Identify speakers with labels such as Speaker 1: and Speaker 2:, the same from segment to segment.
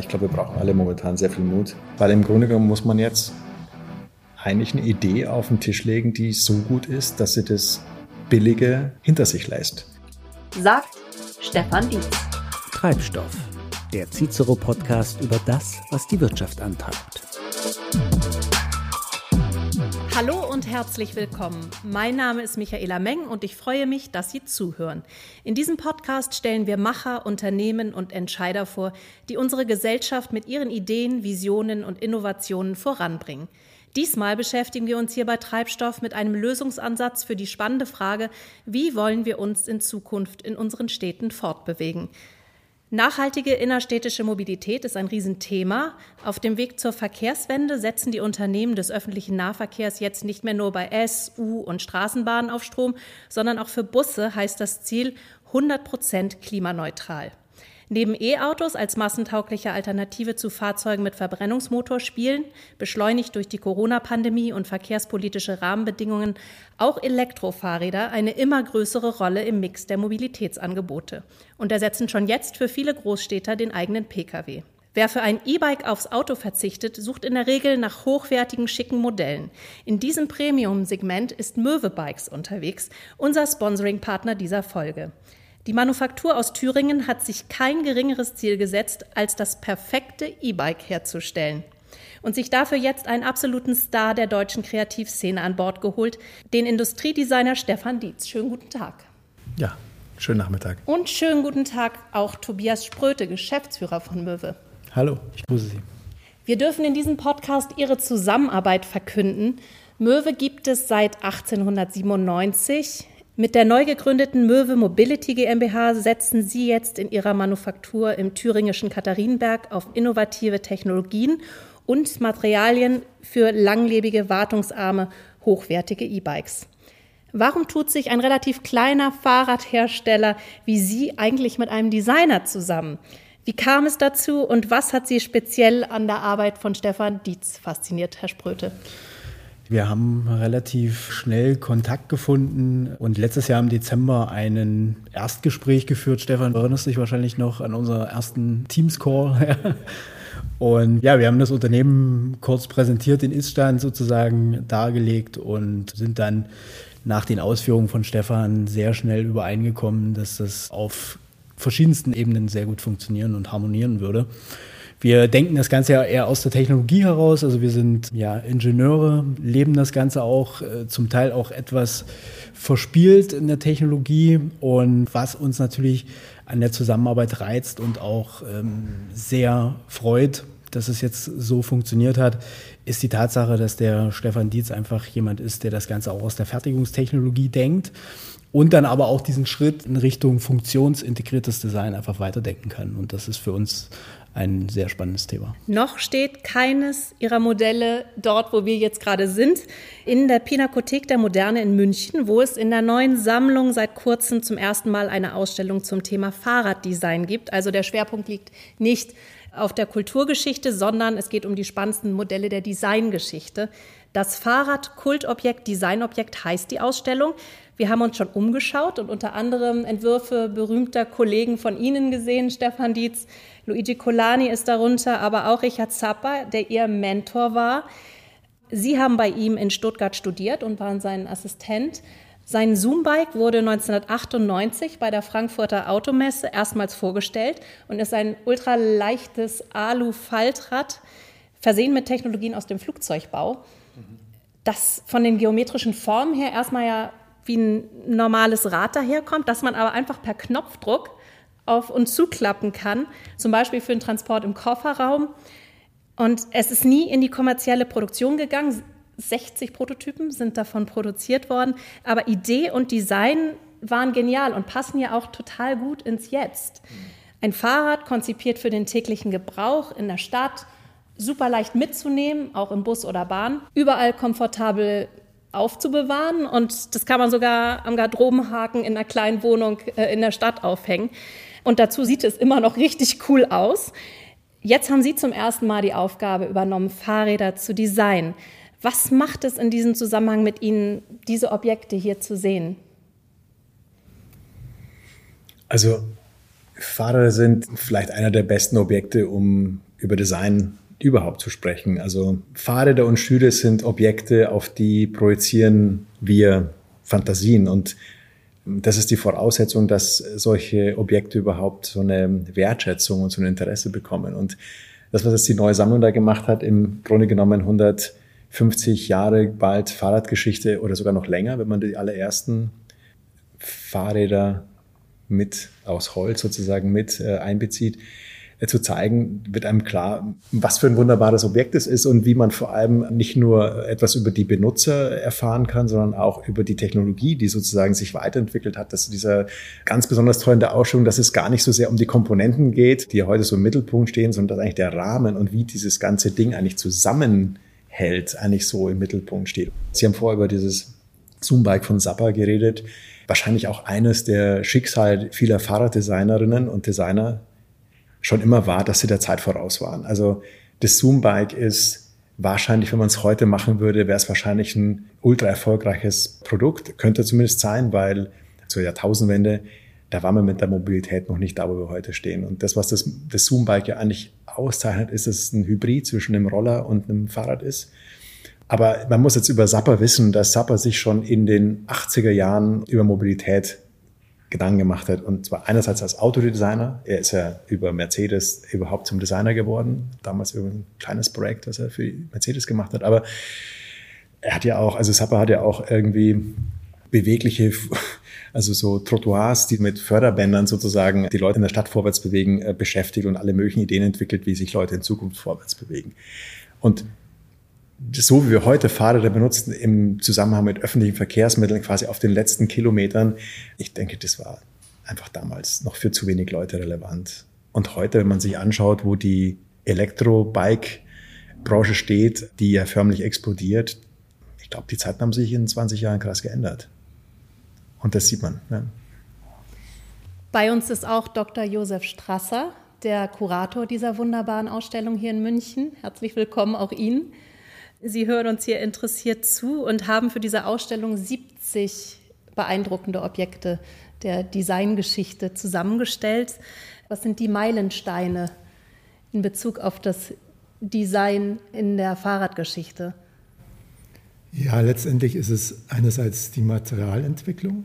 Speaker 1: Ich glaube, wir brauchen alle momentan sehr viel Mut, weil im Grunde genommen muss man jetzt eigentlich eine Idee auf den Tisch legen, die so gut ist, dass sie das Billige hinter sich lässt.
Speaker 2: Sagt Stefan Dietz.
Speaker 3: Treibstoff, der Cicero-Podcast über das, was die Wirtschaft antreibt.
Speaker 2: Und herzlich willkommen. Mein Name ist Michaela Meng und ich freue mich, dass Sie zuhören. In diesem Podcast stellen wir Macher, Unternehmen und Entscheider vor, die unsere Gesellschaft mit ihren Ideen, Visionen und Innovationen voranbringen. Diesmal beschäftigen wir uns hier bei Treibstoff mit einem Lösungsansatz für die spannende Frage, wie wollen wir uns in Zukunft in unseren Städten fortbewegen. Nachhaltige innerstädtische Mobilität ist ein Riesenthema. Auf dem Weg zur Verkehrswende setzen die Unternehmen des öffentlichen Nahverkehrs jetzt nicht mehr nur bei S, U und Straßenbahnen auf Strom, sondern auch für Busse heißt das Ziel 100 Prozent klimaneutral. Neben E-Autos als massentaugliche Alternative zu Fahrzeugen mit Verbrennungsmotor spielen, beschleunigt durch die Corona-Pandemie und verkehrspolitische Rahmenbedingungen, auch Elektrofahrräder eine immer größere Rolle im Mix der Mobilitätsangebote und ersetzen schon jetzt für viele Großstädter den eigenen Pkw. Wer für ein E-Bike aufs Auto verzichtet, sucht in der Regel nach hochwertigen, schicken Modellen. In diesem Premium-Segment ist Möwe Bikes unterwegs, unser Sponsoring-Partner dieser Folge. Die Manufaktur aus Thüringen hat sich kein geringeres Ziel gesetzt, als das perfekte E-Bike herzustellen. Und sich dafür jetzt einen absoluten Star der deutschen Kreativszene an Bord geholt, den Industriedesigner Stefan Dietz. Schönen guten Tag.
Speaker 1: Ja, schönen Nachmittag.
Speaker 2: Und schönen guten Tag auch Tobias Spröte, Geschäftsführer von Möwe.
Speaker 4: Hallo, ich grüße Sie.
Speaker 2: Wir dürfen in diesem Podcast Ihre Zusammenarbeit verkünden. Möwe gibt es seit 1897. Mit der neu gegründeten Möwe Mobility GmbH setzen Sie jetzt in Ihrer Manufaktur im thüringischen Katharinenberg auf innovative Technologien und Materialien für langlebige, wartungsarme, hochwertige E-Bikes. Warum tut sich ein relativ kleiner Fahrradhersteller wie Sie eigentlich mit einem Designer zusammen? Wie kam es dazu und was hat Sie speziell an der Arbeit von Stefan Dietz fasziniert, Herr Spröte?
Speaker 4: Wir haben relativ schnell Kontakt gefunden und letztes Jahr im Dezember einen Erstgespräch geführt. Stefan, erinnerst dich wahrscheinlich noch an unseren ersten Teams-Call. und ja, wir haben das Unternehmen kurz präsentiert, den Iststand sozusagen dargelegt und sind dann nach den Ausführungen von Stefan sehr schnell übereingekommen, dass das auf verschiedensten Ebenen sehr gut funktionieren und harmonieren würde. Wir denken das Ganze ja eher aus der Technologie heraus. Also wir sind ja Ingenieure, leben das Ganze auch äh, zum Teil auch etwas verspielt in der Technologie und was uns natürlich an der Zusammenarbeit reizt und auch ähm, sehr freut, dass es jetzt so funktioniert hat, ist die Tatsache, dass der Stefan Dietz einfach jemand ist, der das Ganze auch aus der Fertigungstechnologie denkt und dann aber auch diesen Schritt in Richtung funktionsintegriertes Design einfach weiterdenken kann. Und das ist für uns ein sehr spannendes Thema.
Speaker 2: Noch steht keines Ihrer Modelle dort, wo wir jetzt gerade sind, in der Pinakothek der Moderne in München, wo es in der neuen Sammlung seit kurzem zum ersten Mal eine Ausstellung zum Thema Fahrraddesign gibt. Also der Schwerpunkt liegt nicht auf der Kulturgeschichte, sondern es geht um die spannendsten Modelle der Designgeschichte. Das Fahrrad Kultobjekt, Designobjekt heißt die Ausstellung. Wir haben uns schon umgeschaut und unter anderem Entwürfe berühmter Kollegen von Ihnen gesehen, Stefan Dietz, Luigi Colani ist darunter, aber auch Richard Zappa, der Ihr Mentor war. Sie haben bei ihm in Stuttgart studiert und waren sein Assistent. Sein Zoombike wurde 1998 bei der Frankfurter Automesse erstmals vorgestellt und ist ein ultraleichtes Alu-Faltrad, versehen mit Technologien aus dem Flugzeugbau, das von den geometrischen Formen her erstmal ja wie ein normales Rad daherkommt, das man aber einfach per Knopfdruck auf und zuklappen kann, zum Beispiel für den Transport im Kofferraum. Und es ist nie in die kommerzielle Produktion gegangen. 60 Prototypen sind davon produziert worden. Aber Idee und Design waren genial und passen ja auch total gut ins Jetzt. Ein Fahrrad konzipiert für den täglichen Gebrauch in der Stadt, super leicht mitzunehmen, auch im Bus oder Bahn, überall komfortabel aufzubewahren und das kann man sogar am Garderobenhaken in einer kleinen Wohnung äh, in der Stadt aufhängen. Und dazu sieht es immer noch richtig cool aus. Jetzt haben Sie zum ersten Mal die Aufgabe übernommen, Fahrräder zu designen. Was macht es in diesem Zusammenhang mit Ihnen, diese Objekte hier zu sehen?
Speaker 1: Also Fahrräder sind vielleicht einer der besten Objekte, um über Design überhaupt zu sprechen. Also Fahrräder und Stühle sind Objekte, auf die projizieren wir Fantasien und das ist die Voraussetzung, dass solche Objekte überhaupt so eine Wertschätzung und so ein Interesse bekommen. Und das, was jetzt die neue Sammlung da gemacht hat, im Grunde genommen 150 Jahre bald Fahrradgeschichte oder sogar noch länger, wenn man die allerersten Fahrräder mit aus Holz sozusagen mit äh, einbezieht, zu zeigen, wird einem klar, was für ein wunderbares Objekt es ist und wie man vor allem nicht nur etwas über die Benutzer erfahren kann, sondern auch über die Technologie, die sozusagen sich weiterentwickelt hat. Das ist dieser ganz besonders toll in der Ausstellung, dass es gar nicht so sehr um die Komponenten geht, die heute so im Mittelpunkt stehen, sondern dass eigentlich der Rahmen und wie dieses ganze Ding eigentlich zusammenhält, eigentlich so im Mittelpunkt steht. Sie haben vorher über dieses Zoom-Bike von Zappa geredet. Wahrscheinlich auch eines der Schicksal vieler Fahrraddesignerinnen und Designer schon immer war, dass sie der Zeit voraus waren. Also das Zoom-Bike ist wahrscheinlich, wenn man es heute machen würde, wäre es wahrscheinlich ein ultra erfolgreiches Produkt. Könnte zumindest sein, weil zur Jahrtausendwende, da waren wir mit der Mobilität noch nicht da, wo wir heute stehen. Und das, was das, das Zoom-Bike ja eigentlich auszeichnet, ist, dass es ein Hybrid zwischen einem Roller und einem Fahrrad ist. Aber man muss jetzt über Sapper wissen, dass Sapper sich schon in den 80er Jahren über Mobilität Gedanken gemacht hat. Und zwar einerseits als Autodesigner. Er ist ja über Mercedes überhaupt zum Designer geworden. Damals über ein kleines Projekt, das er für Mercedes gemacht hat. Aber er hat ja auch, also Sapper hat ja auch irgendwie bewegliche, also so Trottoirs, die mit Förderbändern sozusagen die Leute in der Stadt vorwärts bewegen, äh, beschäftigt und alle möglichen Ideen entwickelt, wie sich Leute in Zukunft vorwärts bewegen. Und so wie wir heute Fahrräder benutzen im Zusammenhang mit öffentlichen Verkehrsmitteln quasi auf den letzten Kilometern, ich denke, das war einfach damals noch für zu wenig Leute relevant. Und heute, wenn man sich anschaut, wo die Elektro-Bike-Branche steht, die ja förmlich explodiert, ich glaube, die Zeiten haben sich in 20 Jahren krass geändert. Und das sieht man. Ja.
Speaker 2: Bei uns ist auch Dr. Josef Strasser, der Kurator dieser wunderbaren Ausstellung hier in München. Herzlich willkommen auch Ihnen. Sie hören uns hier interessiert zu und haben für diese Ausstellung 70 beeindruckende Objekte der Designgeschichte zusammengestellt. Was sind die Meilensteine in Bezug auf das Design in der Fahrradgeschichte?
Speaker 5: Ja, letztendlich ist es einerseits die Materialentwicklung.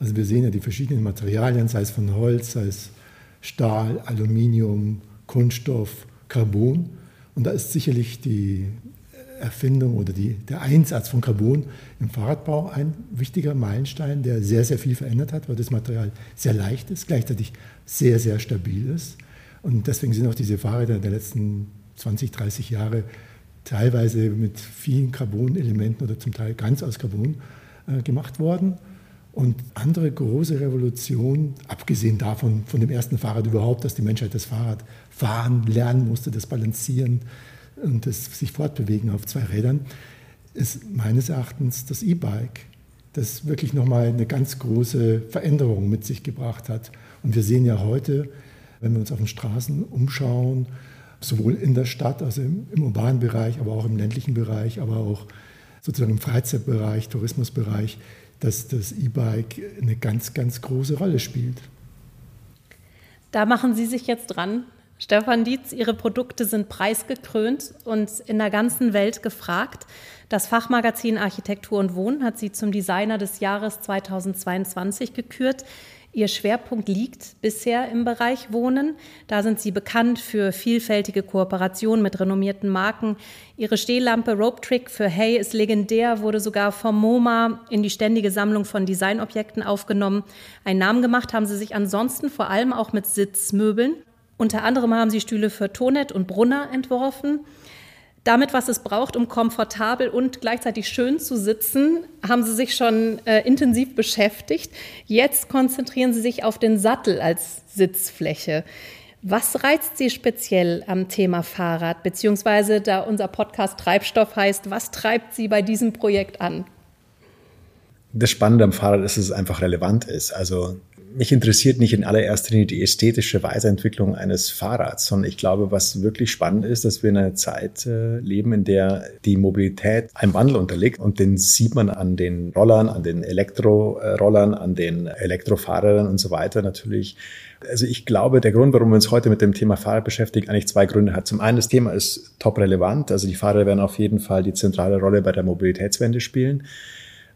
Speaker 5: Also wir sehen ja die verschiedenen Materialien, sei es von Holz, sei es Stahl, Aluminium, Kunststoff, Carbon. Und da ist sicherlich die Erfindung oder die, der Einsatz von Carbon im Fahrradbau ein wichtiger Meilenstein, der sehr, sehr viel verändert hat, weil das Material sehr leicht ist, gleichzeitig sehr, sehr stabil ist. Und deswegen sind auch diese Fahrräder der letzten 20, 30 Jahre teilweise mit vielen Carbon-Elementen oder zum Teil ganz aus Carbon äh, gemacht worden. Und andere große Revolution, abgesehen davon, von dem ersten Fahrrad überhaupt, dass die Menschheit das Fahrrad fahren lernen musste, das Balancieren, und das sich fortbewegen auf zwei Rädern, ist meines Erachtens das E-Bike, das wirklich nochmal eine ganz große Veränderung mit sich gebracht hat. Und wir sehen ja heute, wenn wir uns auf den Straßen umschauen, sowohl in der Stadt, also im, im urbanen Bereich, aber auch im ländlichen Bereich, aber auch sozusagen im Freizeitbereich, Tourismusbereich, dass das E-Bike eine ganz, ganz große Rolle spielt.
Speaker 2: Da machen Sie sich jetzt dran, Stefan Dietz, Ihre Produkte sind preisgekrönt und in der ganzen Welt gefragt. Das Fachmagazin Architektur und Wohnen hat Sie zum Designer des Jahres 2022 gekürt. Ihr Schwerpunkt liegt bisher im Bereich Wohnen. Da sind Sie bekannt für vielfältige Kooperationen mit renommierten Marken. Ihre Stehlampe Rope Trick für Hey ist legendär, wurde sogar vom MoMA in die ständige Sammlung von Designobjekten aufgenommen. Einen Namen gemacht haben Sie sich ansonsten vor allem auch mit Sitzmöbeln. Unter anderem haben sie Stühle für Tonet und Brunner entworfen. Damit, was es braucht, um komfortabel und gleichzeitig schön zu sitzen, haben sie sich schon äh, intensiv beschäftigt. Jetzt konzentrieren sie sich auf den Sattel als Sitzfläche. Was reizt Sie speziell am Thema Fahrrad, beziehungsweise da unser Podcast Treibstoff heißt, was treibt Sie bei diesem Projekt an?
Speaker 1: Das Spannende am Fahrrad ist, dass es einfach relevant ist. Also mich interessiert nicht in allererster Linie die ästhetische Weiterentwicklung eines Fahrrads, sondern ich glaube, was wirklich spannend ist, dass wir in einer Zeit äh, leben, in der die Mobilität einem Wandel unterliegt und den sieht man an den Rollern, an den Elektrorollern, an den Elektrofahrern und so weiter natürlich. Also ich glaube, der Grund, warum wir uns heute mit dem Thema Fahrrad beschäftigen, eigentlich zwei Gründe hat. Zum einen, das Thema ist top relevant. Also die Fahrräder werden auf jeden Fall die zentrale Rolle bei der Mobilitätswende spielen.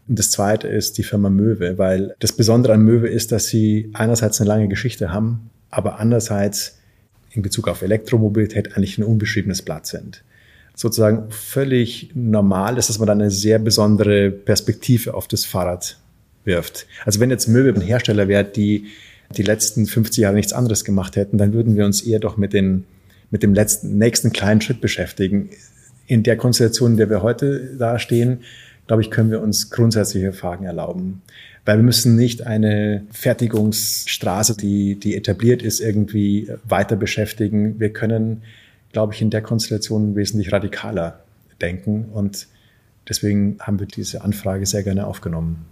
Speaker 1: Und das zweite ist die Firma Möwe, weil das Besondere an Möwe ist, dass sie einerseits eine lange Geschichte haben, aber andererseits in Bezug auf Elektromobilität eigentlich ein unbeschriebenes Blatt sind. Sozusagen völlig normal ist, dass man dann eine sehr besondere Perspektive auf das Fahrrad wirft. Also wenn jetzt Möwe ein Hersteller wäre, die die letzten 50 Jahre nichts anderes gemacht hätten, dann würden wir uns eher doch mit, den, mit dem letzten, nächsten kleinen Schritt beschäftigen. In der Konstellation, in der wir heute dastehen, glaube ich, können wir uns grundsätzliche Fragen erlauben. Weil wir müssen nicht eine Fertigungsstraße, die, die etabliert ist, irgendwie weiter beschäftigen. Wir können, glaube ich, in der Konstellation wesentlich radikaler denken. Und deswegen haben wir diese Anfrage sehr gerne aufgenommen.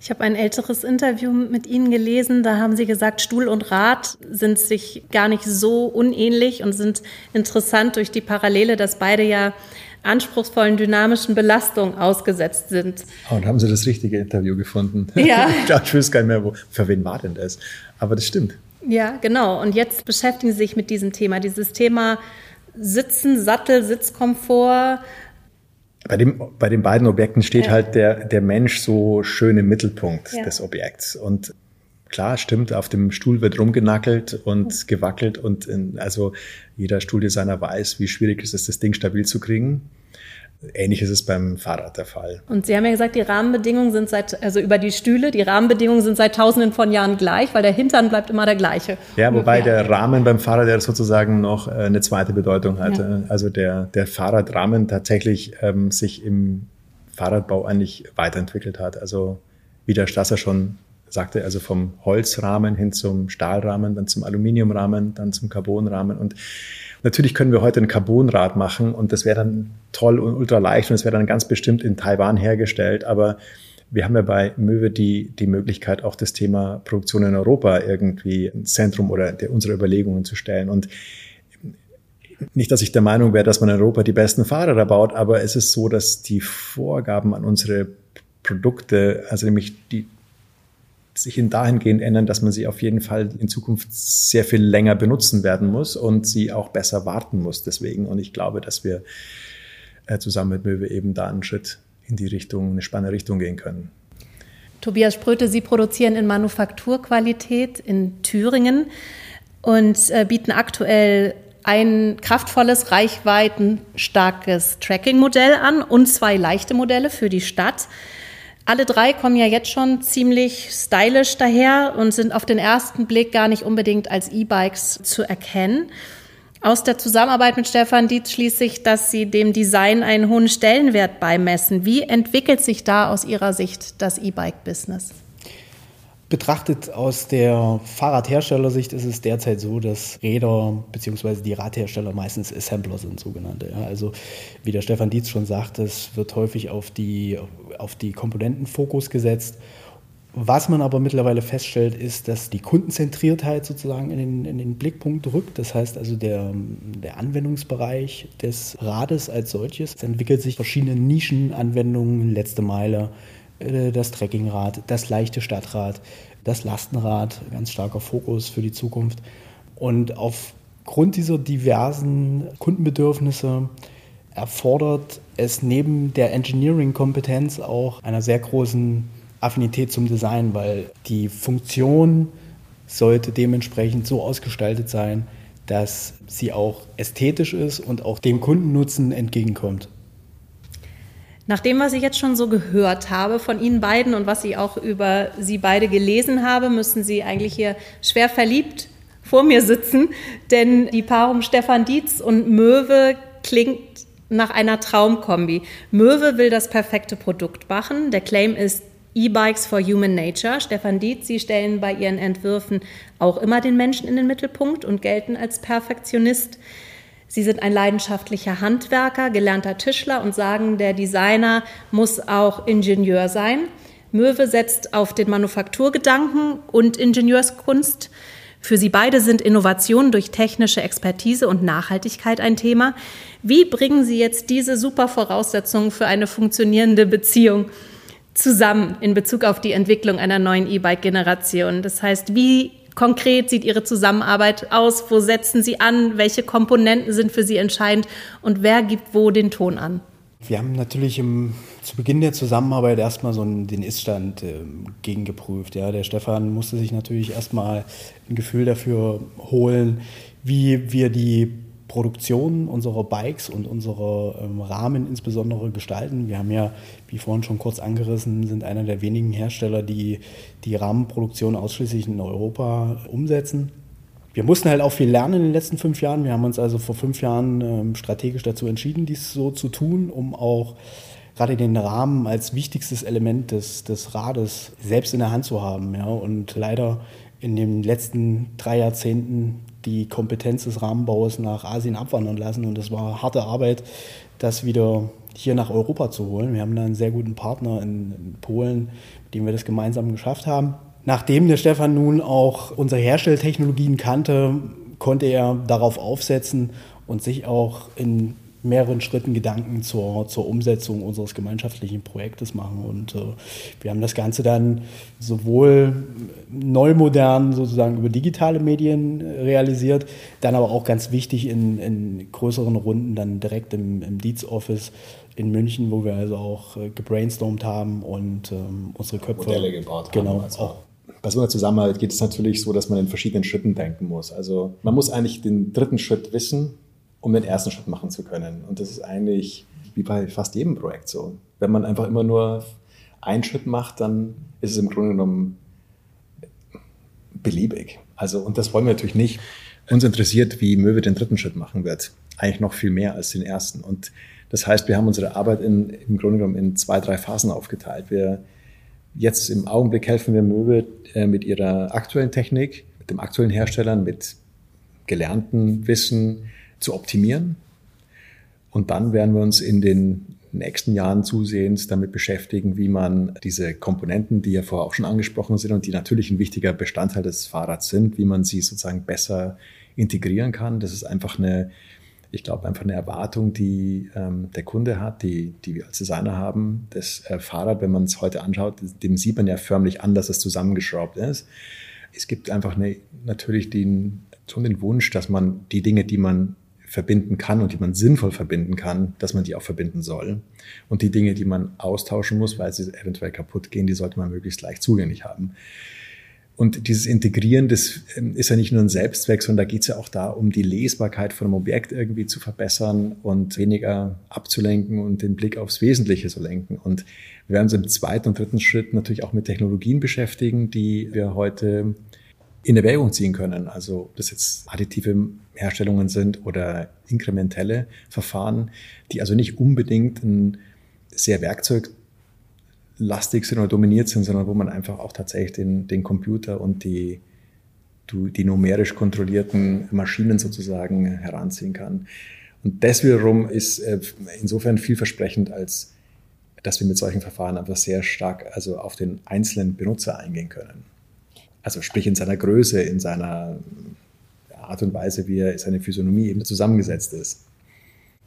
Speaker 2: Ich habe ein älteres Interview mit Ihnen gelesen. Da haben Sie gesagt, Stuhl und Rad sind sich gar nicht so unähnlich und sind interessant durch die Parallele, dass beide ja anspruchsvollen dynamischen Belastungen ausgesetzt sind.
Speaker 1: Oh, und haben Sie das richtige Interview gefunden?
Speaker 2: Ja.
Speaker 1: ich wüsste gar nicht mehr, wo, für wen war denn das? Aber das stimmt.
Speaker 2: Ja, genau. Und jetzt beschäftigen Sie sich mit diesem Thema. Dieses Thema Sitzen, Sattel, Sitzkomfort.
Speaker 1: Bei, dem, bei den beiden Objekten steht ja. halt der, der Mensch so schön im Mittelpunkt ja. des Objekts. Und klar, stimmt, auf dem Stuhl wird rumgenackelt und gewackelt und in, also jeder Stuhldesigner weiß, wie schwierig es ist, das Ding stabil zu kriegen. Ähnlich ist es beim Fahrrad der Fall.
Speaker 2: Und Sie haben ja gesagt, die Rahmenbedingungen sind seit, also über die Stühle, die Rahmenbedingungen sind seit tausenden von Jahren gleich, weil der Hintern bleibt immer der gleiche.
Speaker 1: Ja, wobei der Rahmen beim Fahrrad ja sozusagen noch äh, eine zweite Bedeutung hat. Ja. Also der, der Fahrradrahmen tatsächlich ähm, sich im Fahrradbau eigentlich weiterentwickelt hat. Also wie der Stasser schon sagte, also vom Holzrahmen hin zum Stahlrahmen, dann zum Aluminiumrahmen, dann zum Carbonrahmen und Natürlich können wir heute ein Carbonrad machen und das wäre dann toll und ultra leicht und es wäre dann ganz bestimmt in Taiwan hergestellt, aber wir haben ja bei Möwe die, die Möglichkeit, auch das Thema Produktion in Europa irgendwie ins Zentrum oder der, unserer Überlegungen zu stellen. Und nicht, dass ich der Meinung wäre, dass man in Europa die besten Fahrräder baut, aber es ist so, dass die Vorgaben an unsere Produkte, also nämlich die, sich in dahingehend ändern, dass man sie auf jeden Fall in Zukunft sehr viel länger benutzen werden muss und sie auch besser warten muss deswegen. Und ich glaube, dass wir äh, zusammen mit Möwe eben da einen Schritt in die Richtung, eine spannende Richtung gehen können.
Speaker 2: Tobias Spröte, Sie produzieren in Manufakturqualität in Thüringen und äh, bieten aktuell ein kraftvolles, reichweitenstarkes Tracking-Modell an und zwei leichte Modelle für die Stadt. Alle drei kommen ja jetzt schon ziemlich stylisch daher und sind auf den ersten Blick gar nicht unbedingt als E-Bikes zu erkennen. Aus der Zusammenarbeit mit Stefan Dietz schließt sich, dass Sie dem Design einen hohen Stellenwert beimessen. Wie entwickelt sich da aus Ihrer Sicht das E-Bike-Business?
Speaker 4: Betrachtet aus der Fahrradherstellersicht ist es derzeit so, dass Räder bzw. die Radhersteller meistens Assembler sind, sogenannte. Also wie der Stefan Dietz schon sagte, es wird häufig auf die, auf die Komponenten gesetzt. Was man aber mittlerweile feststellt, ist, dass die Kundenzentriertheit sozusagen in den, in den Blickpunkt rückt. Das heißt also, der, der Anwendungsbereich des Rades als solches. Es entwickelt sich verschiedene Nischenanwendungen, letzte Meile, das Trekkingrad, das leichte Stadtrad, das Lastenrad, ganz starker Fokus für die Zukunft. Und aufgrund dieser diversen Kundenbedürfnisse erfordert es neben der Engineering-Kompetenz auch einer sehr großen Affinität zum Design, weil die Funktion sollte dementsprechend so ausgestaltet sein, dass sie auch ästhetisch ist und auch dem Kundennutzen entgegenkommt.
Speaker 2: Nach dem, was ich jetzt schon so gehört habe von Ihnen beiden und was ich auch über Sie beide gelesen habe, müssen Sie eigentlich hier schwer verliebt vor mir sitzen, denn die Paarung Stefan Dietz und Möwe klingt nach einer Traumkombi. Möwe will das perfekte Produkt machen. Der Claim ist E-Bikes for Human Nature. Stefan Dietz, Sie stellen bei Ihren Entwürfen auch immer den Menschen in den Mittelpunkt und gelten als Perfektionist. Sie sind ein leidenschaftlicher Handwerker, gelernter Tischler und sagen, der Designer muss auch Ingenieur sein. Möwe setzt auf den Manufakturgedanken und Ingenieurskunst. Für Sie beide sind Innovationen durch technische Expertise und Nachhaltigkeit ein Thema. Wie bringen Sie jetzt diese super Voraussetzungen für eine funktionierende Beziehung zusammen in Bezug auf die Entwicklung einer neuen E-Bike-Generation? Das heißt, wie konkret sieht Ihre Zusammenarbeit aus? Wo setzen Sie an? Welche Komponenten sind für Sie entscheidend? Und wer gibt wo den Ton an?
Speaker 4: Wir haben natürlich im, zu Beginn der Zusammenarbeit erstmal so einen, den Iststand äh, gegengeprüft. Ja. Der Stefan musste sich natürlich erstmal ein Gefühl dafür holen, wie wir die Produktion unserer Bikes und unserer ähm, Rahmen insbesondere gestalten. Wir haben ja, wie vorhin schon kurz angerissen, sind einer der wenigen Hersteller, die die Rahmenproduktion ausschließlich in Europa umsetzen. Wir mussten halt auch viel lernen in den letzten fünf Jahren. Wir haben uns also vor fünf Jahren ähm, strategisch dazu entschieden, dies so zu tun, um auch gerade den Rahmen als wichtigstes Element des, des Rades selbst in der Hand zu haben. Ja. Und leider in den letzten drei Jahrzehnten die Kompetenz des Rahmenbaues nach Asien abwandern lassen. Und das war harte Arbeit, das wieder hier nach Europa zu holen. Wir haben da einen sehr guten Partner in, in Polen, mit dem wir das gemeinsam geschafft haben. Nachdem der Stefan nun auch unsere Herstelltechnologien kannte, konnte er darauf aufsetzen und sich auch in mehreren Schritten Gedanken zur, zur Umsetzung unseres gemeinschaftlichen Projektes machen. Und äh, wir haben das Ganze dann sowohl neu modern sozusagen über digitale Medien realisiert, dann aber auch ganz wichtig in, in größeren Runden dann direkt im, im Dietz-Office in München, wo wir also auch äh, gebrainstormt haben und ähm, unsere Köpfe
Speaker 1: Modelle gebaut
Speaker 4: haben. Genau, also. auch
Speaker 1: bei so einer Zusammenarbeit geht es natürlich so, dass man in verschiedenen Schritten denken muss. Also man muss eigentlich den dritten Schritt wissen, um den ersten Schritt machen zu können. Und das ist eigentlich wie bei fast jedem Projekt so. Wenn man einfach immer nur einen Schritt macht, dann ist es im Grunde genommen beliebig. Also, und das wollen wir natürlich nicht. Uns interessiert, wie Möwe den dritten Schritt machen wird. Eigentlich noch viel mehr als den ersten. Und das heißt, wir haben unsere Arbeit in, im Grunde genommen in zwei, drei Phasen aufgeteilt. Wir, jetzt im Augenblick helfen wir Möwe äh, mit ihrer aktuellen Technik, mit dem aktuellen Herstellern, mit gelernten Wissen, zu optimieren. Und dann werden wir uns in den nächsten Jahren zusehends damit beschäftigen, wie man diese Komponenten, die ja vorher auch schon angesprochen sind und die natürlich ein wichtiger Bestandteil des Fahrrads sind, wie man sie sozusagen besser integrieren kann. Das ist einfach eine, ich glaube, einfach eine Erwartung, die ähm, der Kunde hat, die, die wir als Designer haben. Das äh, Fahrrad, wenn man es heute anschaut, dem sieht man ja förmlich an, dass es zusammengeschraubt ist. Es gibt einfach eine, natürlich den, schon den Wunsch, dass man die Dinge, die man verbinden kann und die man sinnvoll verbinden kann, dass man die auch verbinden soll. Und die Dinge, die man austauschen muss, weil sie eventuell kaputt gehen, die sollte man möglichst leicht zugänglich haben. Und dieses Integrieren, das ähm, ist ja nicht nur ein Selbstzweck, sondern da geht es ja auch da um die Lesbarkeit von einem Objekt irgendwie zu verbessern und weniger abzulenken und den Blick aufs Wesentliche zu lenken. Und wir werden uns im zweiten und dritten Schritt natürlich auch mit Technologien beschäftigen, die wir heute in Erwägung ziehen können. Also ob das jetzt additive Herstellungen sind oder inkrementelle Verfahren, die also nicht unbedingt ein sehr werkzeuglastig sind oder dominiert sind, sondern wo man einfach auch tatsächlich den, den Computer und die, die numerisch kontrollierten Maschinen sozusagen heranziehen kann. Und das wiederum ist äh, insofern vielversprechend, als dass wir mit solchen Verfahren einfach sehr stark also auf den einzelnen Benutzer eingehen können. Also sprich in seiner Größe, in seiner Art und Weise, wie er seine Physiognomie eben zusammengesetzt ist.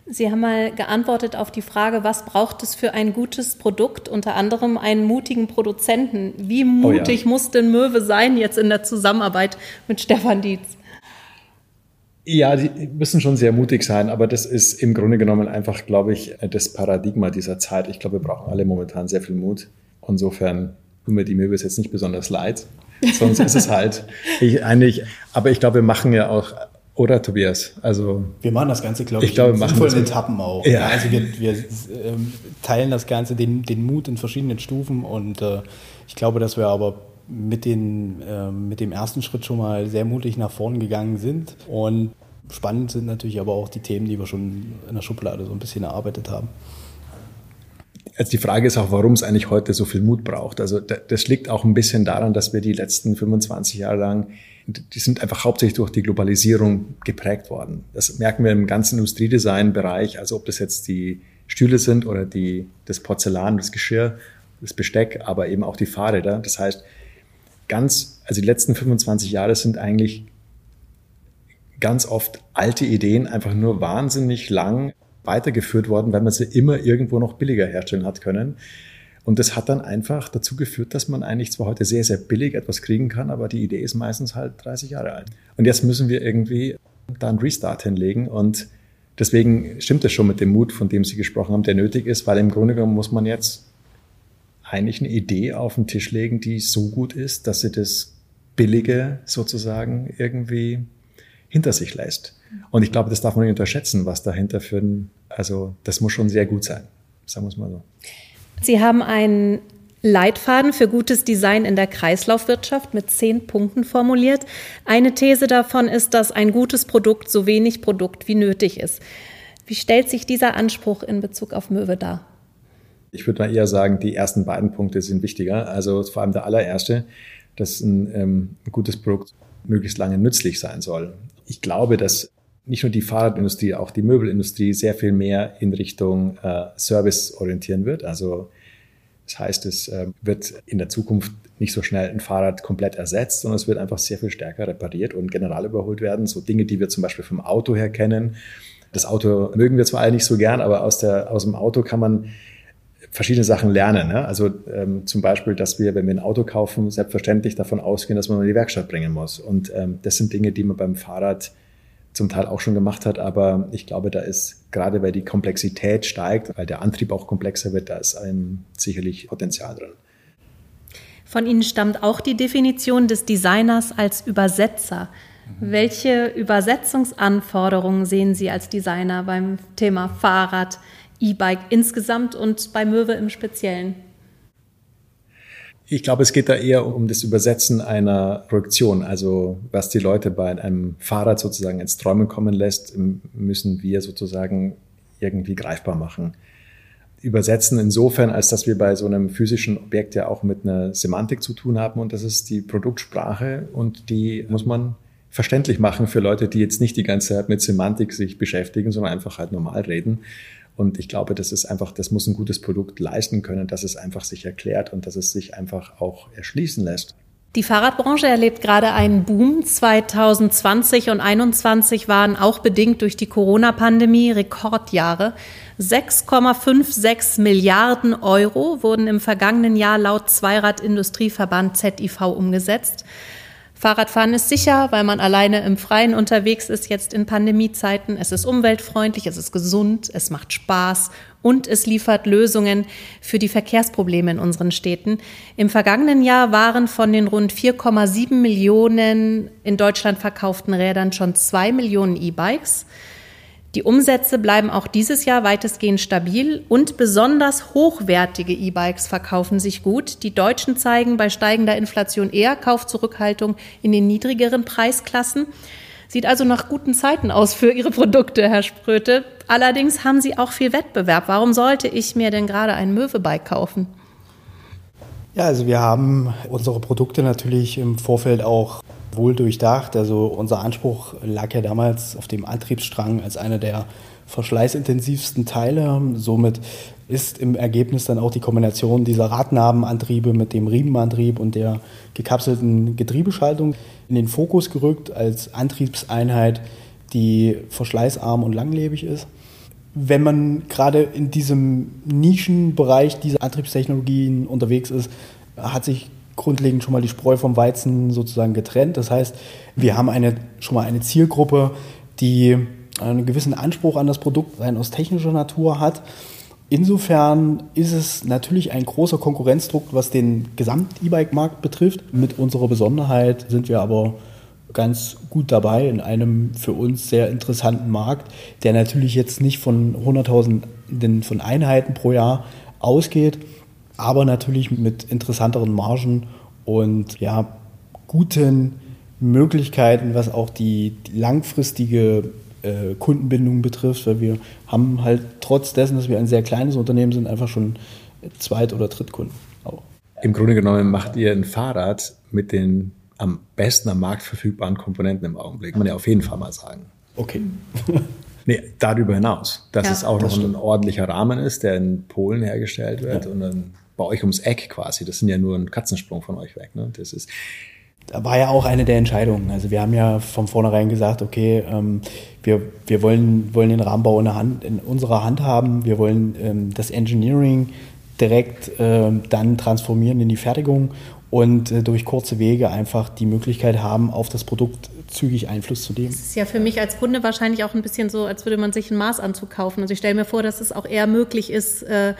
Speaker 2: Sie haben mal geantwortet auf die Frage, was braucht es für ein gutes Produkt, unter anderem einen mutigen Produzenten. Wie mutig oh ja. muss denn Möwe sein jetzt in der Zusammenarbeit mit Stefan Dietz?
Speaker 1: Ja, die müssen schon sehr mutig sein, aber das ist im Grunde genommen einfach, glaube ich, das Paradigma dieser Zeit. Ich glaube, wir brauchen alle momentan sehr viel Mut. Insofern tun mir die Möwe jetzt nicht besonders leid. Sonst ist es halt ich, eigentlich, aber ich glaube, wir machen ja auch, oder Tobias? Also
Speaker 4: wir machen das Ganze, glaube ich,
Speaker 1: ich glaube, in
Speaker 4: sinnvollen Etappen auch. Ja. Also wir, wir ähm, teilen das Ganze, den, den Mut in verschiedenen Stufen und äh, ich glaube, dass wir aber mit, den, äh, mit dem ersten Schritt schon mal sehr mutig nach vorn gegangen sind und spannend sind natürlich aber auch die Themen, die wir schon in der Schublade so ein bisschen erarbeitet haben.
Speaker 1: Also die Frage ist auch, warum es eigentlich heute so viel Mut braucht. Also das liegt auch ein bisschen daran, dass wir die letzten 25 Jahre lang, die sind einfach hauptsächlich durch die Globalisierung geprägt worden. Das merken wir im ganzen Industriedesign-Bereich, also ob das jetzt die Stühle sind oder die, das Porzellan, das Geschirr das Besteck, aber eben auch die Fahrräder. Das heißt, ganz, also die letzten 25 Jahre sind eigentlich ganz oft alte Ideen einfach nur wahnsinnig lang weitergeführt worden, weil man sie immer irgendwo noch billiger herstellen hat können. Und das hat dann einfach dazu geführt, dass man eigentlich zwar heute sehr, sehr billig etwas kriegen kann, aber die Idee ist meistens halt 30 Jahre alt. Und jetzt müssen wir irgendwie da einen Restart hinlegen. Und deswegen stimmt es schon mit dem Mut, von dem Sie gesprochen haben, der nötig ist, weil im Grunde genommen muss man jetzt eigentlich eine Idee auf den Tisch legen, die so gut ist, dass sie das Billige sozusagen irgendwie hinter sich lässt. Und ich glaube, das darf man nicht unterschätzen, was dahinter für ein, also das muss schon sehr gut sein, sagen wir es mal so.
Speaker 2: Sie haben einen Leitfaden für gutes Design in der Kreislaufwirtschaft mit zehn Punkten formuliert. Eine These davon ist, dass ein gutes Produkt so wenig Produkt wie nötig ist. Wie stellt sich dieser Anspruch in Bezug auf Möwe dar?
Speaker 1: Ich würde mal eher sagen, die ersten beiden Punkte sind wichtiger. Also vor allem der allererste, dass ein, ähm, ein gutes Produkt möglichst lange nützlich sein soll. Ich glaube, dass nicht nur die Fahrradindustrie, auch die Möbelindustrie sehr viel mehr in Richtung äh, Service orientieren wird. Also das heißt, es äh, wird in der Zukunft nicht so schnell ein Fahrrad komplett ersetzt, sondern es wird einfach sehr viel stärker repariert und general überholt werden. So Dinge, die wir zum Beispiel vom Auto her kennen. Das Auto mögen wir zwar alle nicht so gern, aber aus, der, aus dem Auto kann man verschiedene Sachen lernen. Ne? Also ähm, zum Beispiel, dass wir, wenn wir ein Auto kaufen, selbstverständlich davon ausgehen, dass man in die Werkstatt bringen muss. Und ähm, das sind Dinge, die man beim Fahrrad zum Teil auch schon gemacht hat, aber ich glaube, da ist gerade weil die Komplexität steigt, weil der Antrieb auch komplexer wird, da ist ein sicherlich Potenzial drin.
Speaker 2: Von Ihnen stammt auch die Definition des Designers als Übersetzer. Mhm. Welche Übersetzungsanforderungen sehen Sie als Designer beim Thema Fahrrad, E-Bike insgesamt und bei Möwe im Speziellen?
Speaker 1: Ich glaube, es geht da eher um das Übersetzen einer Projektion. Also was die Leute bei einem Fahrrad sozusagen ins Träumen kommen lässt, müssen wir sozusagen irgendwie greifbar machen. Übersetzen insofern, als dass wir bei so einem physischen Objekt ja auch mit einer Semantik zu tun haben und das ist die Produktsprache und die muss man verständlich machen für Leute, die jetzt nicht die ganze Zeit mit Semantik sich beschäftigen, sondern einfach halt normal reden. Und ich glaube, das ist einfach, das muss ein gutes Produkt leisten können, dass es einfach sich erklärt und dass es sich einfach auch erschließen lässt.
Speaker 2: Die Fahrradbranche erlebt gerade einen Boom. 2020 und 2021 waren auch bedingt durch die Corona-Pandemie Rekordjahre. 6,56 Milliarden Euro wurden im vergangenen Jahr laut Zweiradindustrieverband ZIV umgesetzt. Fahrradfahren ist sicher, weil man alleine im Freien unterwegs ist, jetzt in Pandemiezeiten. Es ist umweltfreundlich, es ist gesund, es macht Spaß und es liefert Lösungen für die Verkehrsprobleme in unseren Städten. Im vergangenen Jahr waren von den rund 4,7 Millionen in Deutschland verkauften Rädern schon zwei Millionen E-Bikes. Die Umsätze bleiben auch dieses Jahr weitestgehend stabil und besonders hochwertige E-Bikes verkaufen sich gut. Die Deutschen zeigen bei steigender Inflation eher Kaufzurückhaltung in den niedrigeren Preisklassen. Sieht also nach guten Zeiten aus für Ihre Produkte, Herr Spröte. Allerdings haben Sie auch viel Wettbewerb. Warum sollte ich mir denn gerade ein Möwe-Bike kaufen?
Speaker 4: Ja, also wir haben unsere Produkte natürlich im Vorfeld auch wohl durchdacht. Also unser Anspruch lag ja damals auf dem Antriebsstrang als einer der verschleißintensivsten Teile. Somit ist im Ergebnis dann auch die Kombination dieser Radnabenantriebe mit dem Riemenantrieb und der gekapselten Getriebeschaltung in den Fokus gerückt als Antriebseinheit, die verschleißarm und langlebig ist. Wenn man gerade in diesem Nischenbereich dieser Antriebstechnologien unterwegs ist, hat sich grundlegend schon mal die Spreu vom Weizen sozusagen getrennt. Das heißt, wir haben eine, schon mal eine Zielgruppe, die einen gewissen Anspruch an das Produkt rein aus technischer Natur hat. Insofern ist es natürlich ein großer Konkurrenzdruck, was den Gesamt-E-Bike-Markt betrifft. Mit unserer Besonderheit sind wir aber ganz gut dabei in einem für uns sehr interessanten Markt, der natürlich jetzt nicht von Hunderttausenden von Einheiten pro Jahr ausgeht, aber natürlich mit interessanteren Margen und ja, guten Möglichkeiten, was auch die langfristige äh, Kundenbindung betrifft, weil wir haben halt trotz dessen, dass wir ein sehr kleines Unternehmen sind, einfach schon Zweit- oder Drittkunden. Auch.
Speaker 1: Im Grunde genommen macht ihr ein Fahrrad mit den am besten am Markt verfügbaren Komponenten im Augenblick. Kann man ja auf jeden Fall mal sagen.
Speaker 4: Okay.
Speaker 1: nee, darüber hinaus, dass ja, es auch noch ein ordentlicher Rahmen ist, der in Polen hergestellt wird ja. und ein bei euch ums Eck quasi. Das sind ja nur ein Katzensprung von euch weg. Ne? Das ist
Speaker 4: da war ja auch eine der Entscheidungen. Also wir haben ja von vornherein gesagt, okay, ähm, wir, wir wollen, wollen den Rahmenbau in, Hand, in unserer Hand haben. Wir wollen ähm, das Engineering direkt äh, dann transformieren in die Fertigung und äh, durch kurze Wege einfach die Möglichkeit haben, auf das Produkt zügig Einfluss zu nehmen.
Speaker 2: Das ist ja für mich als Kunde wahrscheinlich auch ein bisschen so, als würde man sich einen Maßanzug kaufen. Also ich stelle mir vor, dass es auch eher möglich ist, äh,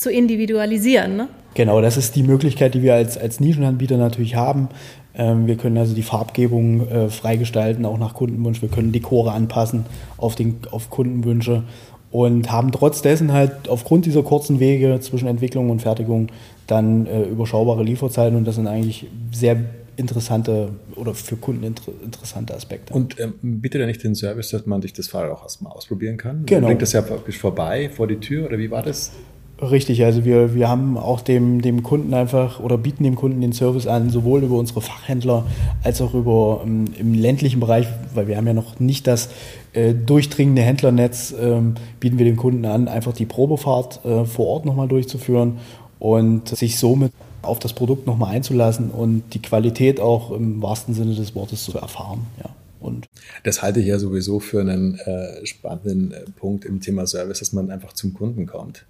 Speaker 2: zu individualisieren. Ne?
Speaker 4: Genau, das ist die Möglichkeit, die wir als, als Nischenanbieter natürlich haben. Ähm, wir können also die Farbgebung äh, freigestalten, auch nach Kundenwunsch. Wir können Dekore anpassen auf, den, auf Kundenwünsche und haben trotz dessen halt aufgrund dieser kurzen Wege zwischen Entwicklung und Fertigung dann äh, überschaubare Lieferzeiten und das sind eigentlich sehr interessante oder für Kunden inter interessante Aspekte.
Speaker 1: Und ähm, bietet er nicht den Service, dass man sich das Fahrrad auch erstmal ausprobieren kann?
Speaker 4: Genau.
Speaker 1: Bringt das ja praktisch vorbei vor die Tür oder wie war das?
Speaker 4: Richtig, also wir, wir haben auch dem, dem Kunden einfach oder bieten dem Kunden den Service an, sowohl über unsere Fachhändler als auch über ähm, im ländlichen Bereich, weil wir haben ja noch nicht das äh, durchdringende Händlernetz, ähm, bieten wir dem Kunden an, einfach die Probefahrt äh, vor Ort nochmal durchzuführen und sich somit auf das Produkt nochmal einzulassen und die Qualität auch im wahrsten Sinne des Wortes zu erfahren. Ja.
Speaker 1: Und das halte ich ja sowieso für einen äh, spannenden äh, Punkt im Thema Service, dass man einfach zum Kunden kommt.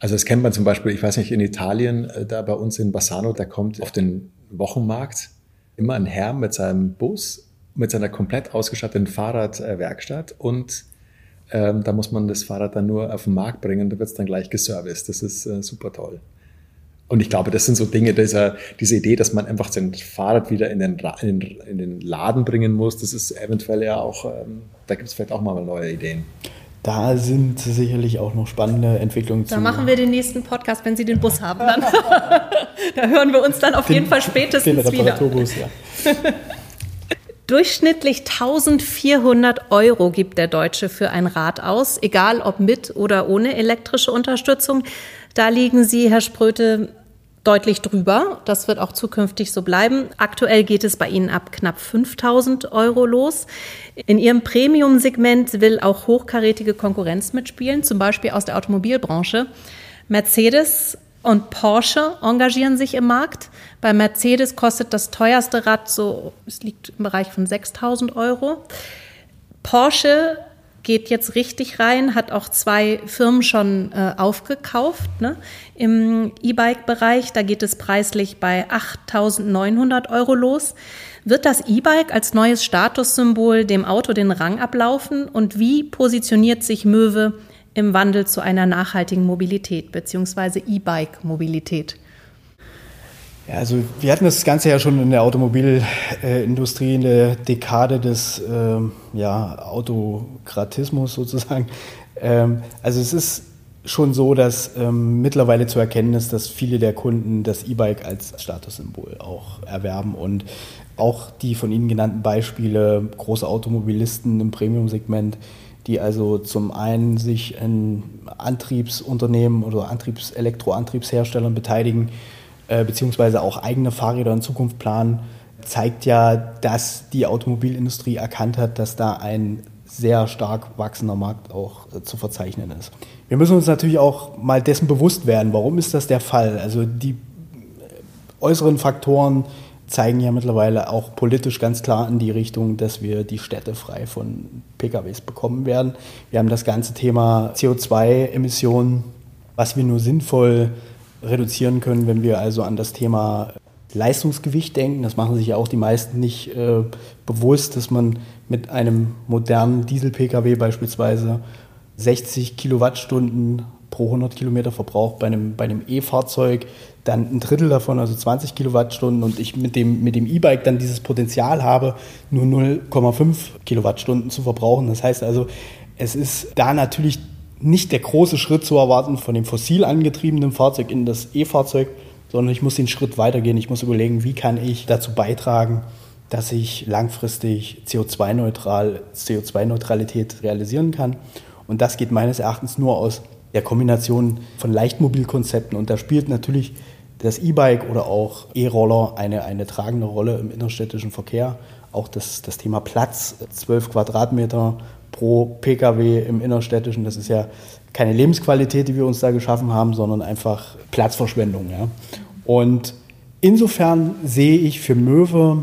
Speaker 1: Also das kennt man zum Beispiel, ich weiß nicht, in Italien, äh, da bei uns in Bassano, da kommt auf den Wochenmarkt immer ein Herr mit seinem Bus, mit seiner komplett ausgestatteten Fahrradwerkstatt und ähm, da muss man das Fahrrad dann nur auf den Markt bringen, da wird es dann gleich geserviced. Das ist äh, super toll. Und ich glaube, das sind so Dinge, dieser, diese Idee, dass man einfach sein Fahrrad wieder in den, in in den Laden bringen muss, das ist eventuell ja auch, ähm, da gibt es vielleicht auch mal neue Ideen.
Speaker 4: Da sind sicherlich auch noch spannende Entwicklungen
Speaker 2: da zu. Da machen wir den nächsten Podcast, wenn Sie den Bus haben. Dann. da hören wir uns dann auf den, jeden Fall spätestens den Reparaturbus, wieder. Ja. Durchschnittlich 1400 Euro gibt der Deutsche für ein Rad aus, egal ob mit oder ohne elektrische Unterstützung. Da liegen Sie, Herr Spröte, deutlich drüber. Das wird auch zukünftig so bleiben. Aktuell geht es bei Ihnen ab knapp 5000 Euro los. In Ihrem Premium-Segment will auch hochkarätige Konkurrenz mitspielen, zum Beispiel aus der Automobilbranche. Mercedes und Porsche engagieren sich im Markt. Bei Mercedes kostet das teuerste Rad so, es liegt im Bereich von 6000 Euro. Porsche geht jetzt richtig rein, hat auch zwei Firmen schon äh, aufgekauft ne? im E-Bike-Bereich. Da geht es preislich bei 8.900 Euro los. Wird das E-Bike als neues Statussymbol dem Auto den Rang ablaufen und wie positioniert sich Möwe im Wandel zu einer nachhaltigen Mobilität bzw. E-Bike-Mobilität?
Speaker 4: Ja, also wir hatten das Ganze ja schon in der Automobilindustrie in der Dekade des äh, ja, Autokratismus sozusagen. Ähm, also es ist schon so, dass ähm, mittlerweile zu erkennen ist, dass viele der Kunden das E-Bike als Statussymbol auch erwerben und auch die von Ihnen genannten Beispiele, große Automobilisten im Premium-Segment, die also zum einen sich in Antriebsunternehmen oder Antriebs-, Elektroantriebsherstellern beteiligen, äh, beziehungsweise auch eigene Fahrräder in Zukunft planen, zeigt ja, dass die Automobilindustrie erkannt hat, dass da ein sehr stark wachsender Markt auch äh, zu verzeichnen ist. Wir müssen uns natürlich auch mal dessen bewusst werden, warum ist das der Fall? Also die äußeren Faktoren zeigen ja mittlerweile auch politisch ganz klar in die Richtung, dass wir die Städte frei von PKWs bekommen werden. Wir haben das ganze Thema CO2-Emissionen, was wir nur sinnvoll reduzieren können, wenn wir also an das Thema Leistungsgewicht denken. Das machen sich ja auch die meisten nicht äh, bewusst, dass man mit einem modernen Diesel-Pkw beispielsweise 60 Kilowattstunden pro 100 Kilometer verbraucht, bei einem, bei einem E-Fahrzeug dann ein Drittel davon, also 20 Kilowattstunden und ich mit dem mit dem E-Bike dann dieses Potenzial habe, nur 0,5 Kilowattstunden zu verbrauchen. Das heißt also, es ist da natürlich nicht der große Schritt zu erwarten von dem fossil angetriebenen Fahrzeug in das E-Fahrzeug, sondern ich muss den Schritt weitergehen. Ich muss überlegen, wie kann ich dazu beitragen, dass ich langfristig CO2-neutral, CO2-Neutralität realisieren kann. Und das geht meines Erachtens nur aus der Kombination von Leichtmobilkonzepten. Und da spielt natürlich das E-Bike oder auch E-Roller eine, eine tragende Rolle im innerstädtischen Verkehr. Auch das, das Thema Platz, 12 Quadratmeter pro Pkw im innerstädtischen. Das ist ja keine Lebensqualität, die wir uns da geschaffen haben, sondern einfach Platzverschwendung. Ja? Und insofern sehe ich für Möwe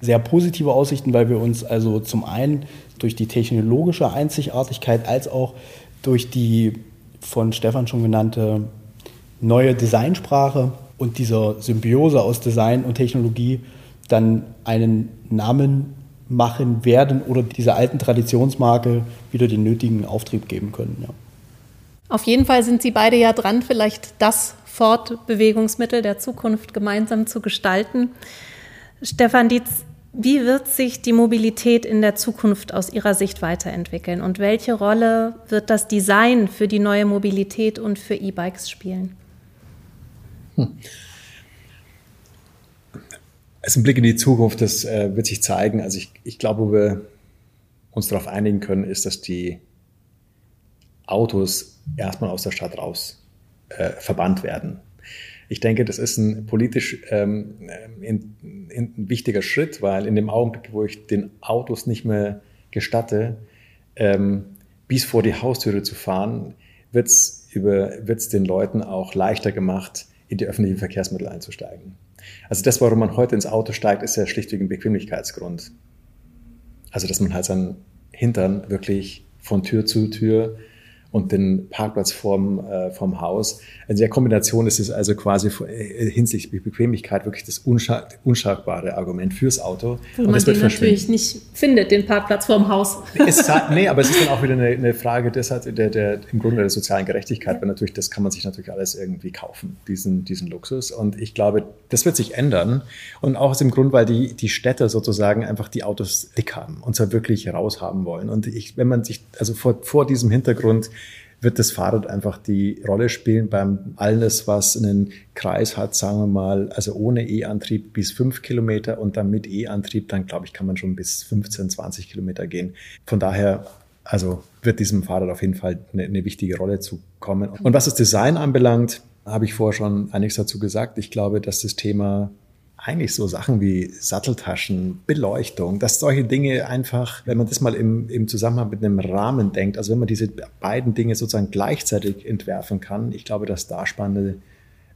Speaker 4: sehr positive Aussichten, weil wir uns also zum einen durch die technologische Einzigartigkeit als auch durch die von Stefan schon genannte neue Designsprache und dieser Symbiose aus Design und Technologie dann einen Namen machen werden oder dieser alten Traditionsmarke wieder den nötigen Auftrieb geben können. Ja.
Speaker 2: Auf jeden Fall sind Sie beide ja dran, vielleicht das Fortbewegungsmittel der Zukunft gemeinsam zu gestalten. Stefan Dietz, wie wird sich die Mobilität in der Zukunft aus Ihrer Sicht weiterentwickeln und welche Rolle wird das Design für die neue Mobilität und für E-Bikes spielen? Hm.
Speaker 1: Ist ein Blick in die Zukunft, das äh, wird sich zeigen. Also ich, ich glaube, wo wir uns darauf einigen können, ist, dass die Autos erstmal aus der Stadt raus äh, verbannt werden. Ich denke, das ist ein politisch ähm, in, in, ein wichtiger Schritt, weil in dem Augenblick, wo ich den Autos nicht mehr gestatte, ähm, bis vor die Haustüre zu fahren, wird es den Leuten auch leichter gemacht, in die öffentlichen Verkehrsmittel einzusteigen. Also das, warum man heute ins Auto steigt, ist ja schlichtweg ein Bequemlichkeitsgrund. Also dass man halt seinen Hintern wirklich von Tür zu Tür und den Parkplatz vorm, äh, vorm Haus. Also in der Kombination ist es also quasi äh, hinsichtlich Bequemlichkeit wirklich das unschlag, unschlagbare Argument fürs Auto.
Speaker 2: Wo und man den natürlich nicht findet, den Parkplatz vorm Haus.
Speaker 1: Es, nee, aber es ist dann auch wieder eine, eine Frage deshalb der, der, im Grunde der sozialen Gerechtigkeit, weil natürlich, das kann man sich natürlich alles irgendwie kaufen, diesen, diesen Luxus. Und ich glaube, das wird sich ändern. Und auch aus dem Grund, weil die, die Städte sozusagen einfach die Autos dick haben und zwar wirklich raushaben wollen. Und ich, wenn man sich, also vor, vor diesem Hintergrund wird das Fahrrad einfach die Rolle spielen beim alles, was einen Kreis hat, sagen wir mal, also ohne E-Antrieb bis fünf Kilometer und dann mit E-Antrieb, dann glaube ich, kann man schon bis 15, 20 Kilometer gehen. Von daher, also wird diesem Fahrrad auf jeden Fall eine, eine wichtige Rolle zukommen. Und was das Design anbelangt, habe ich vorher schon einiges dazu gesagt. Ich glaube, dass das Thema eigentlich so Sachen wie Satteltaschen, Beleuchtung, dass solche Dinge einfach, wenn man das mal im, im Zusammenhang mit einem Rahmen denkt, also wenn man diese beiden Dinge sozusagen gleichzeitig entwerfen kann, ich glaube, dass da spannende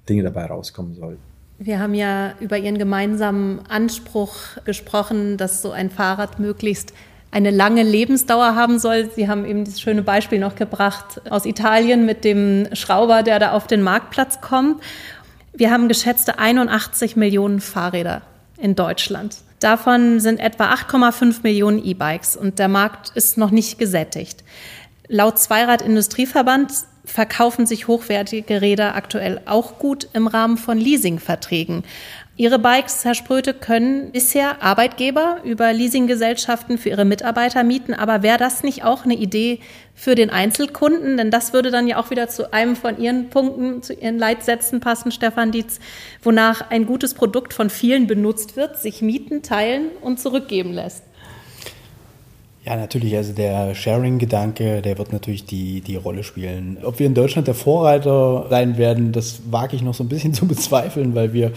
Speaker 1: Dinge dabei rauskommen sollten.
Speaker 2: Wir haben ja über Ihren gemeinsamen Anspruch gesprochen, dass so ein Fahrrad möglichst eine lange Lebensdauer haben soll. Sie haben eben dieses schöne Beispiel noch gebracht aus Italien mit dem Schrauber, der da auf den Marktplatz kommt. Wir haben geschätzte 81 Millionen Fahrräder in Deutschland. Davon sind etwa 8,5 Millionen E-Bikes und der Markt ist noch nicht gesättigt. Laut Zweirad Industrieverband verkaufen sich hochwertige Räder aktuell auch gut im Rahmen von Leasingverträgen. Ihre Bikes, Herr Spröte, können bisher Arbeitgeber über Leasinggesellschaften für ihre Mitarbeiter mieten. Aber wäre das nicht auch eine Idee für den Einzelkunden? Denn das würde dann ja auch wieder zu einem von Ihren Punkten, zu Ihren Leitsätzen passen, Stefan Dietz, wonach ein gutes Produkt von vielen benutzt wird, sich mieten, teilen und zurückgeben lässt.
Speaker 4: Ja, natürlich. Also der Sharing-Gedanke, der wird natürlich die, die Rolle spielen. Ob wir in Deutschland der Vorreiter sein werden, das wage ich noch so ein bisschen zu bezweifeln, weil wir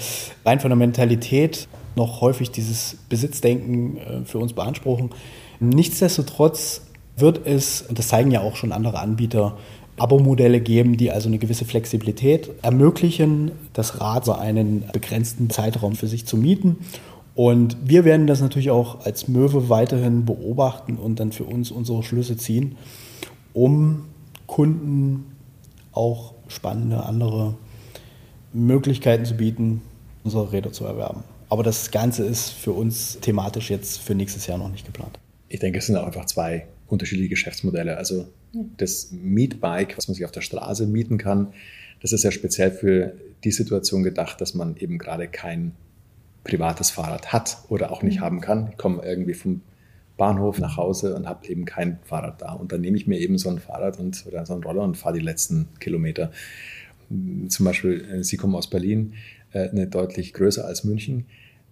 Speaker 4: rein von der Mentalität noch häufig dieses Besitzdenken äh, für uns beanspruchen. Nichtsdestotrotz wird es, und das zeigen ja auch schon andere Anbieter, Abo-Modelle geben, die also eine gewisse Flexibilität ermöglichen, das Rad so einen begrenzten Zeitraum für sich zu mieten und wir werden das natürlich auch als Möwe weiterhin beobachten und dann für uns unsere Schlüsse ziehen, um Kunden auch spannende andere Möglichkeiten zu bieten, unsere Räder zu erwerben. Aber das Ganze ist für uns thematisch jetzt für nächstes Jahr noch nicht geplant.
Speaker 1: Ich denke, es sind auch einfach zwei unterschiedliche Geschäftsmodelle. Also das Mietbike, was man sich auf der Straße mieten kann, das ist ja speziell für die Situation gedacht, dass man eben gerade kein privates Fahrrad hat oder auch nicht mhm. haben kann. Ich komme irgendwie vom Bahnhof nach Hause und habe eben kein Fahrrad da. Und dann nehme ich mir eben so ein Fahrrad und, oder so einen Roller und fahre die letzten Kilometer. Zum Beispiel, äh, Sie kommen aus Berlin, äh, eine deutlich größer als München.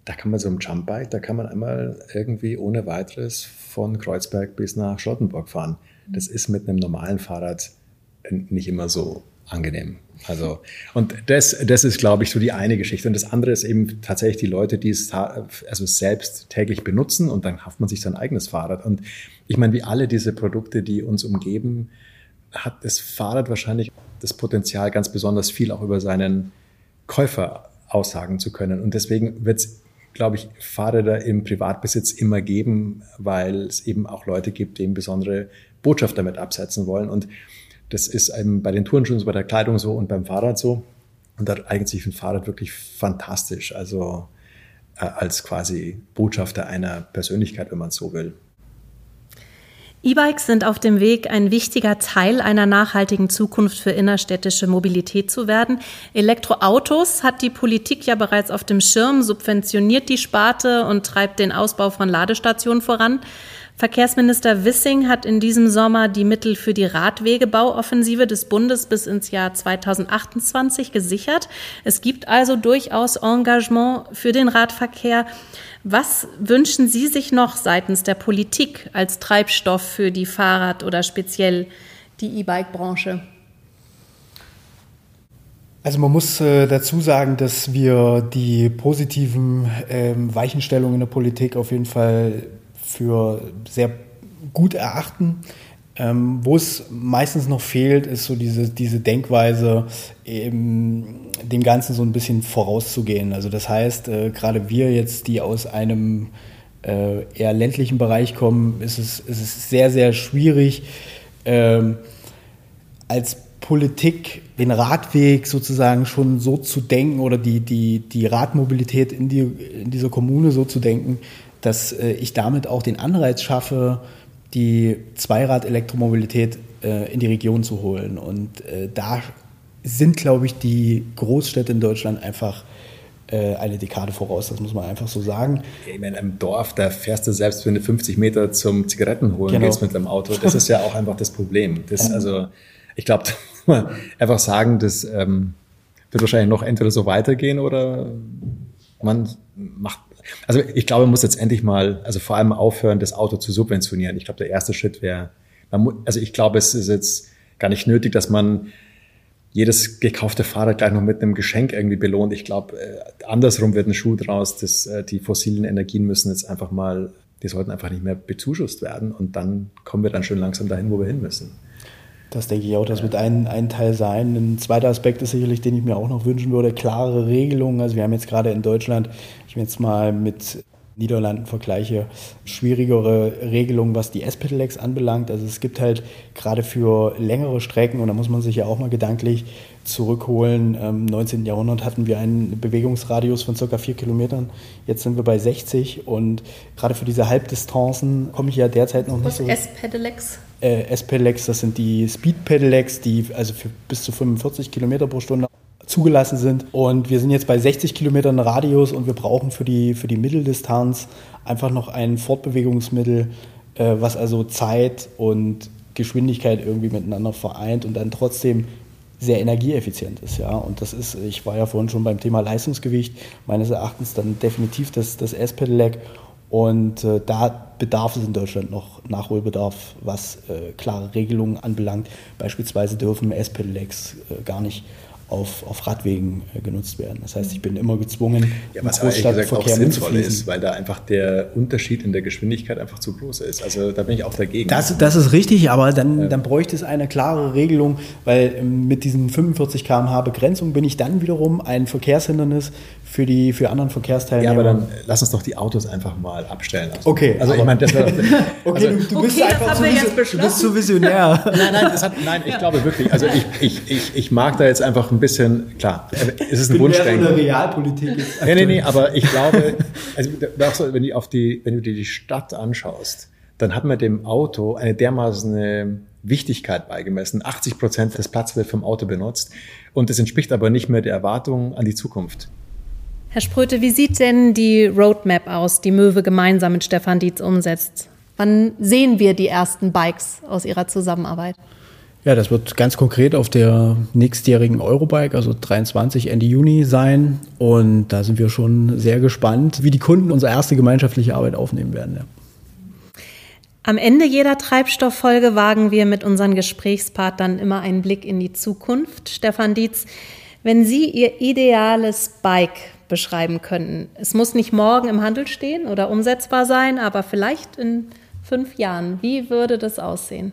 Speaker 1: Da kann man so ein Jumpbike, da kann man einmal irgendwie ohne weiteres von Kreuzberg bis nach Charlottenburg fahren. Das ist mit einem normalen Fahrrad nicht immer so angenehm. Also, und das, das ist, glaube ich, so die eine Geschichte. Und das andere ist eben tatsächlich die Leute, die es also selbst täglich benutzen und dann kauft man sich sein eigenes Fahrrad. Und ich meine, wie alle diese Produkte, die uns umgeben, hat das Fahrrad wahrscheinlich das Potenzial, ganz besonders viel auch über seinen Käufer aussagen zu können. Und deswegen wird es, glaube ich, Fahrräder im Privatbesitz immer geben, weil es eben auch Leute gibt, die eben besondere Botschaft damit absetzen wollen. Und das ist bei den Turnschuhen so, bei der Kleidung so und beim Fahrrad so. Und da eignet sich ein Fahrrad wirklich fantastisch. Also äh, als quasi Botschafter einer Persönlichkeit, wenn man so will.
Speaker 2: E-Bikes sind auf dem Weg, ein wichtiger Teil einer nachhaltigen Zukunft für innerstädtische Mobilität zu werden. Elektroautos hat die Politik ja bereits auf dem Schirm, subventioniert die Sparte und treibt den Ausbau von Ladestationen voran. Verkehrsminister Wissing hat in diesem Sommer die Mittel für die Radwegebauoffensive des Bundes bis ins Jahr 2028 gesichert. Es gibt also durchaus Engagement für den Radverkehr. Was wünschen Sie sich noch seitens der Politik als Treibstoff für die Fahrrad- oder speziell die E-Bike-Branche?
Speaker 4: Also man muss äh, dazu sagen, dass wir die positiven ähm, Weichenstellungen in der Politik auf jeden Fall für sehr gut erachten. Ähm, wo es meistens noch fehlt, ist so diese, diese Denkweise, eben dem Ganzen so ein bisschen vorauszugehen. Also das heißt, äh, gerade wir jetzt, die aus einem äh, eher ländlichen Bereich kommen, ist es, ist es sehr, sehr schwierig, ähm, als Politik den Radweg sozusagen schon so zu denken oder die, die, die Radmobilität in, die, in dieser Kommune so zu denken, dass äh, ich damit auch den Anreiz schaffe, die Zweirad-Elektromobilität äh, in die Region zu holen. Und äh, da sind, glaube ich, die Großstädte in Deutschland einfach eine Dekade voraus, das muss man einfach so sagen.
Speaker 1: Ich meine, im Dorf, da fährst du selbst, wenn du 50 Meter zum Zigaretten holen genau. gehst mit deinem Auto, das ist ja auch einfach das Problem. Das, also, ich glaube, einfach sagen, das ähm, wird wahrscheinlich noch entweder so weitergehen oder man macht also ich glaube, man muss jetzt endlich mal, also vor allem aufhören, das Auto zu subventionieren. Ich glaube, der erste Schritt wäre, also ich glaube, es ist jetzt gar nicht nötig, dass man jedes gekaufte Fahrrad gleich noch mit einem Geschenk irgendwie belohnt. Ich glaube, äh, andersrum wird ein Schuh draus, dass äh, die fossilen Energien müssen jetzt einfach mal, die sollten einfach nicht mehr bezuschusst werden und dann kommen wir dann schön langsam dahin, wo wir hin müssen.
Speaker 4: Das denke ich auch, das wird ein, ein Teil sein. Ein zweiter Aspekt ist sicherlich, den ich mir auch noch wünschen würde, klare Regelungen. Also wir haben jetzt gerade in Deutschland, ich jetzt mal mit Niederlanden vergleiche, schwierigere Regelungen, was die S-Pedelecs anbelangt. Also es gibt halt gerade für längere Strecken, und da muss man sich ja auch mal gedanklich zurückholen, im 19. Jahrhundert hatten wir einen Bewegungsradius von circa vier Kilometern. Jetzt sind wir bei 60 und gerade für diese Halbdistanzen komme ich ja derzeit noch nicht so.
Speaker 2: S-Pedelecs?
Speaker 4: Äh, S-Pedelecs, das sind die Speed-Pedelecs, die also für bis zu 45 Kilometer pro Stunde zugelassen sind. Und wir sind jetzt bei 60 Kilometern Radius und wir brauchen für die, für die Mitteldistanz einfach noch ein Fortbewegungsmittel, äh, was also Zeit und Geschwindigkeit irgendwie miteinander vereint und dann trotzdem sehr energieeffizient ist. Ja? Und das ist, ich war ja vorhin schon beim Thema Leistungsgewicht, meines Erachtens dann definitiv das, das S-Pedelec. Und äh, da bedarf es in Deutschland noch Nachholbedarf, was äh, klare Regelungen anbelangt. Beispielsweise dürfen S-Pedelecs äh, gar nicht auf, auf Radwegen äh, genutzt werden. Das heißt, ich bin immer gezwungen,
Speaker 1: ja, was Großstadtverkehr auch sinnvoll ist, weil da einfach der Unterschied in der Geschwindigkeit einfach zu groß ist. Also da bin ich auch dagegen.
Speaker 4: Das, das ist richtig, aber dann, ja. dann bräuchte es eine klare Regelung, weil ähm, mit diesen 45 km/h Begrenzung bin ich dann wiederum ein Verkehrshindernis für die für anderen Verkehrsteilnehmer. Ja,
Speaker 1: aber dann lass uns doch die Autos einfach mal abstellen.
Speaker 4: Also, okay.
Speaker 1: Also ich meine, das war,
Speaker 4: Okay, also, du, du bist okay, einfach zu, du bist zu visionär.
Speaker 1: nein, nein, hat, nein, ich ja. glaube wirklich. Also ich, ich, ich, ich mag da jetzt einfach ein bisschen, klar, es ist ein Wunschdenken.
Speaker 4: So Realpolitik
Speaker 1: ist nee, nee, nee, aber ich glaube, also wenn du auf die, wenn du dir die Stadt anschaust, dann hat man dem Auto eine dermaßen Wichtigkeit beigemessen. 80 Prozent des Platzes wird vom Auto benutzt und das entspricht aber nicht mehr der Erwartung an die Zukunft.
Speaker 2: Herr Spröte, wie sieht denn die Roadmap aus, die Möwe gemeinsam mit Stefan Dietz umsetzt? Wann sehen wir die ersten Bikes aus Ihrer Zusammenarbeit?
Speaker 4: Ja, das wird ganz konkret auf der nächstjährigen Eurobike, also 23 Ende Juni sein. Und da sind wir schon sehr gespannt, wie die Kunden unsere erste gemeinschaftliche Arbeit aufnehmen werden. Ja.
Speaker 2: Am Ende jeder Treibstofffolge wagen wir mit unseren Gesprächspartnern immer einen Blick in die Zukunft. Stefan Dietz, wenn Sie Ihr ideales Bike beschreiben könnten, es muss nicht morgen im Handel stehen oder umsetzbar sein, aber vielleicht in fünf Jahren, wie würde das aussehen?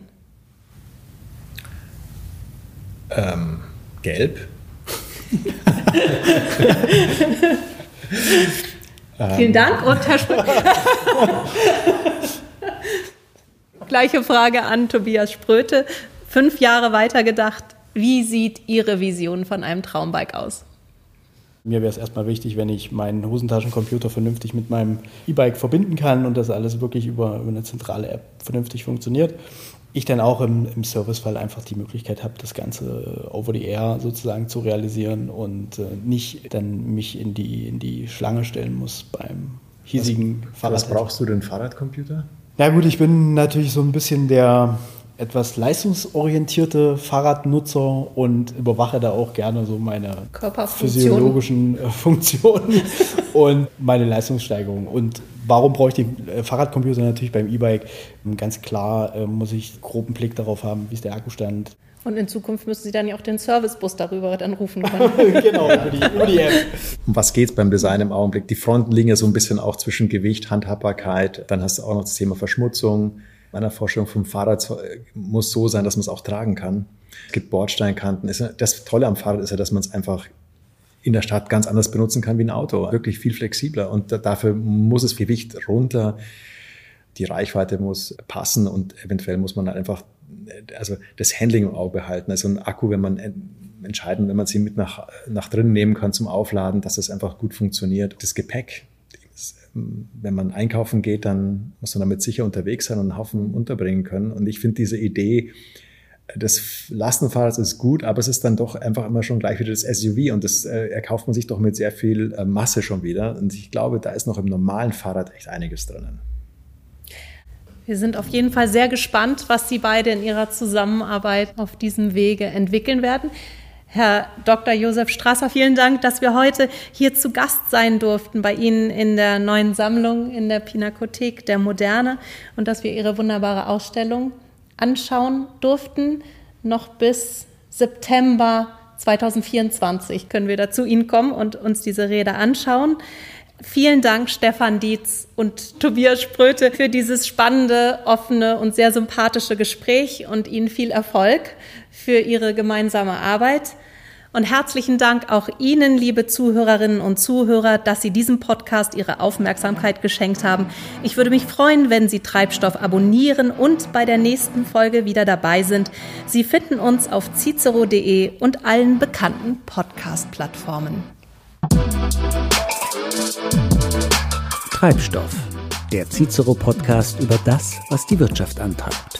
Speaker 1: Ähm, gelb.
Speaker 2: Vielen Dank und Herr Spröte. Gleiche Frage an Tobias Spröte. Fünf Jahre weiter gedacht, wie sieht Ihre Vision von einem Traumbike aus?
Speaker 4: Mir wäre es erstmal wichtig, wenn ich meinen Hosentaschencomputer vernünftig mit meinem E-Bike verbinden kann und das alles wirklich über, über eine zentrale App vernünftig funktioniert ich dann auch im, im Servicefall einfach die Möglichkeit habe, das Ganze over the air sozusagen zu realisieren und äh, nicht dann mich in die, in die Schlange stellen muss beim hiesigen
Speaker 1: was, Fahrrad. Was brauchst du denn Fahrradcomputer?
Speaker 4: Na gut, ich bin natürlich so ein bisschen der etwas leistungsorientierte Fahrradnutzer und überwache da auch gerne so meine physiologischen äh, Funktionen und meine Leistungssteigerung. Und warum brauche ich den äh, Fahrradcomputer natürlich beim E-Bike? Ganz klar äh, muss ich groben Blick darauf haben, wie ist der Akkustand.
Speaker 2: Und in Zukunft müssen Sie dann ja auch den Servicebus darüber dann rufen können.
Speaker 1: genau, über die, über die App. Um was geht es beim Design im Augenblick? Die Fronten liegen ja so ein bisschen auch zwischen Gewicht, Handhabbarkeit. Dann hast du auch noch das Thema Verschmutzung meiner Vorstellung vom Fahrrad muss so sein, dass man es auch tragen kann. Es gibt Bordsteinkanten. Das Tolle am Fahrrad ist ja, dass man es einfach in der Stadt ganz anders benutzen kann wie ein Auto. Wirklich viel flexibler. Und dafür muss das Gewicht runter. Die Reichweite muss passen und eventuell muss man halt einfach also das Handling im Auge behalten. Also ein Akku, wenn man entscheiden, wenn man sie mit nach, nach drinnen nehmen kann zum Aufladen, dass das einfach gut funktioniert. Das Gepäck, wenn man einkaufen geht, dann muss man damit sicher unterwegs sein und einen Haufen unterbringen können. Und ich finde diese Idee des Lastenfahrrads ist gut, aber es ist dann doch einfach immer schon gleich wieder das SUV und das äh, erkauft man sich doch mit sehr viel äh, Masse schon wieder. Und ich glaube, da ist noch im normalen Fahrrad echt einiges drinnen.
Speaker 2: Wir sind auf jeden Fall sehr gespannt, was Sie beide in Ihrer Zusammenarbeit auf diesem Wege entwickeln werden. Herr Dr. Josef Strasser, vielen Dank, dass wir heute hier zu Gast sein durften bei Ihnen in der neuen Sammlung in der Pinakothek der Moderne und dass wir Ihre wunderbare Ausstellung anschauen durften. Noch bis September 2024 können wir da zu Ihnen kommen und uns diese Rede anschauen. Vielen Dank, Stefan Dietz und Tobias Spröte, für dieses spannende, offene und sehr sympathische Gespräch und Ihnen viel Erfolg für Ihre gemeinsame Arbeit. Und herzlichen Dank auch Ihnen, liebe Zuhörerinnen und Zuhörer, dass Sie diesem Podcast Ihre Aufmerksamkeit geschenkt haben. Ich würde mich freuen, wenn Sie Treibstoff abonnieren und bei der nächsten Folge wieder dabei sind. Sie finden uns auf cicero.de und allen bekannten Podcast-Plattformen.
Speaker 3: Treibstoff, der Cicero-Podcast über das, was die Wirtschaft antreibt.